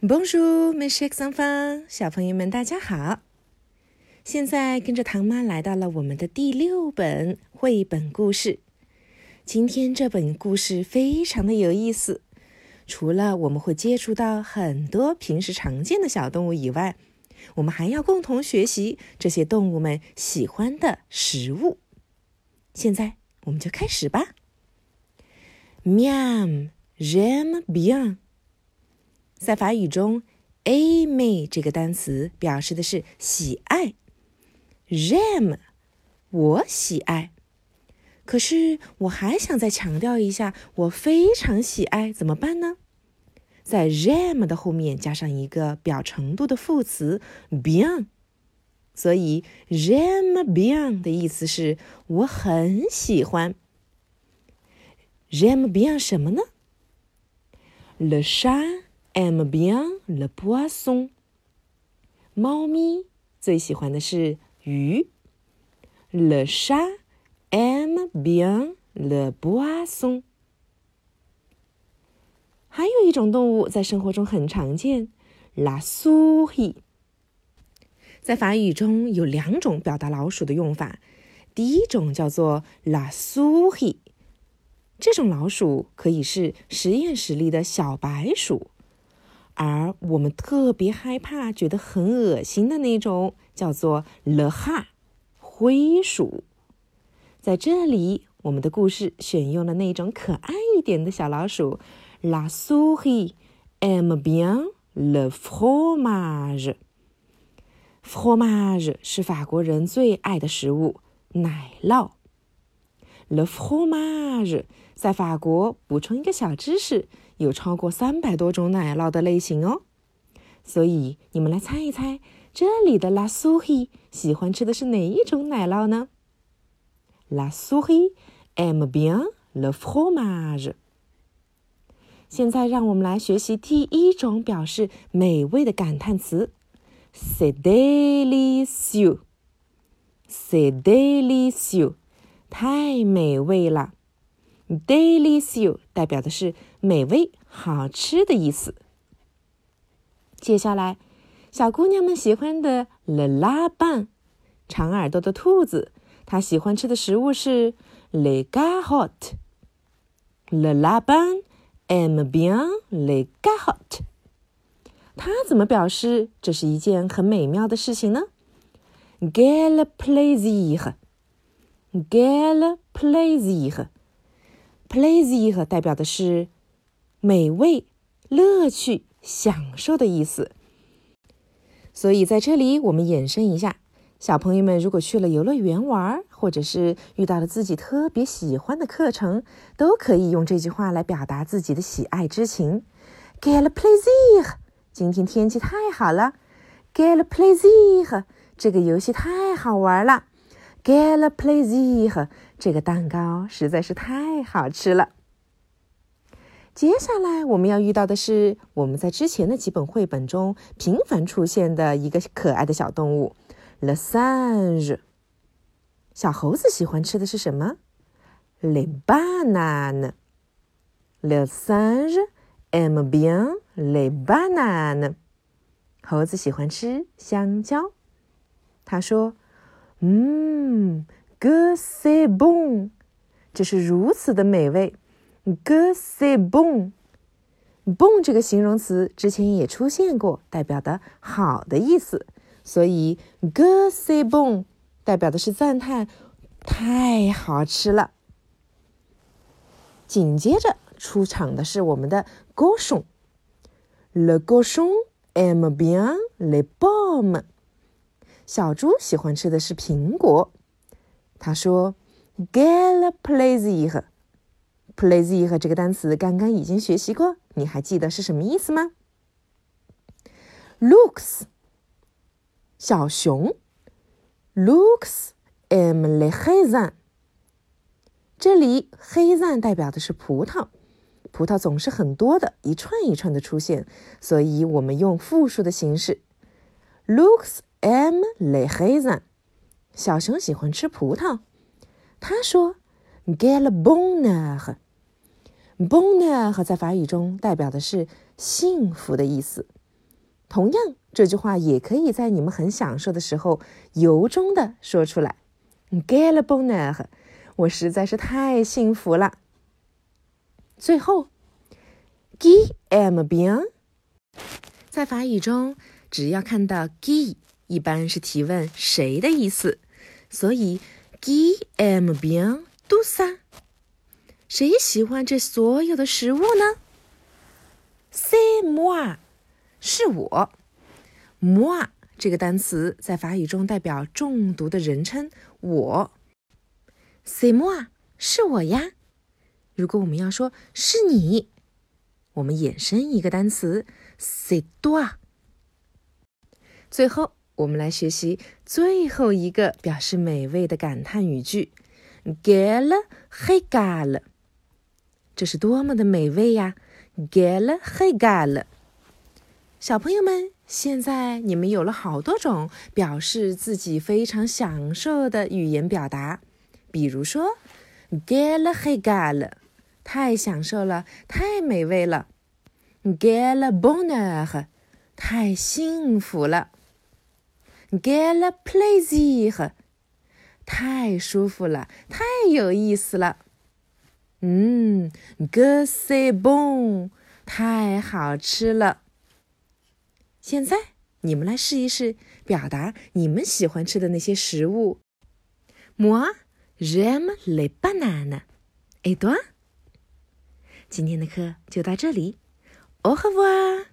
Bonjour, mes chers enfants，小朋友们，大家好。现在跟着唐妈来到了我们的第六本绘本故事。今天这本故事非常的有意思，除了我们会接触到很多平时常见的小动物以外，我们还要共同学习这些动物们喜欢的食物。现在我们就开始吧。Miam, jam, bien。在法语中，Aime 这个单词表示的是喜爱。j'aime，我喜爱。可是我还想再强调一下，我非常喜爱，怎么办呢？在 j'aime 的后面加上一个表程度的副词 bien，所以 j'aime bien 的意思是我很喜欢。j'aime bien 什么呢？le chat。Ambien le poisson。猫咪最喜欢的是鱼。Le chat, m bien le poisson。还有一种动物在生活中很常见，la souris。在法语中有两种表达老鼠的用法，第一种叫做 la souris，这种老鼠可以是实验室里的小白鼠。而我们特别害怕、觉得很恶心的那种，叫做 le ha 灰鼠。在这里，我们的故事选用了那种可爱一点的小老鼠，la suji M bien le fromage。fromage 是法国人最爱的食物，奶酪。Le fromage 在法国补充一个小知识。有超过三百多种奶酪的类型哦，所以你们来猜一猜，这里的 La s o u h i 喜欢吃的是哪一种奶酪呢？La s o u h i aime bien le fromage。现在让我们来学习第一种表示美味的感叹词：C'est délicieux。C'est délicieux，太美味了。Delicious 代表的是美味、好吃的意思。接下来，小姑娘们喜欢的 le l a b a n 长耳朵的兔子，它喜欢吃的食物是 le g a h o t。Le Lapin aime bien le g a h o t。它怎么表示这是一件很美妙的事情呢？Quel plaisir！Quel plaisir！Plaisir 代表的是美味、乐趣、享受的意思。所以在这里，我们延伸一下，小朋友们如果去了游乐园玩，或者是遇到了自己特别喜欢的课程，都可以用这句话来表达自己的喜爱之情。Quel plaisir！今天天气太好了。Quel plaisir！这个游戏太好玩了。Gala plaisir！这个蛋糕实在是太好吃了。接下来我们要遇到的是我们在之前的几本绘本中频繁出现的一个可爱的小动物 ——le singe。小猴子喜欢吃的是什么？Le banane。Le s a n g e aime bien le banane。猴子喜欢吃香蕉。他说：“嗯。” Que c'est bon，这是如此的美味。Que c'est bon，bon 这个形容词之前也出现过，代表的好的意思。所以 que c'est bon 代表的是赞叹，太好吃了。紧接着出场的是我们的 cochon。Le cochon aime bien les pommes。小猪喜欢吃的是苹果。他说：“Quel plaisir！plaisir 这个单词刚刚已经学习过，你还记得是什么意思吗？Looks，小熊。Looks aime les raisins。这里黑赞代表的是葡萄，葡萄总是很多的，一串一串的出现，所以我们用复数的形式。Looks aime les raisins。小熊喜欢吃葡萄。他说：“Quel bonheur！” bonheur 在法语中代表的是幸福的意思。同样，这句话也可以在你们很享受的时候由衷的说出来。Quel bonheur！我实在是太幸福了。最后，qui am bien 在法语中，只要看到 qui，一般是提问谁的意思。所以，Qui aime bien tout ça？谁喜欢这所有的食物呢？C'est moi，是我。moi 这个单词在法语中代表中毒的人称，我。C'est moi，是我呀。如果我们要说是你，我们衍生一个单词，c'est toi。最后，我们来学习最后一个表示美味的感叹语句：Quel régal！这是多么的美味呀！Quel régal！小朋友们，现在你们有了好多种表示自己非常享受的语言表达。比如说，Quel régal！太享受了，太美味了。Quel bonheur！太幸福了。Quel plaisir！太舒服了，太有意思了。嗯，que c'est bon！太好吃了。现在你们来试一试表达你们喜欢吃的那些食物。Moi, j'aime les bananes. Et toi？今天的课就到这里，Au revoir。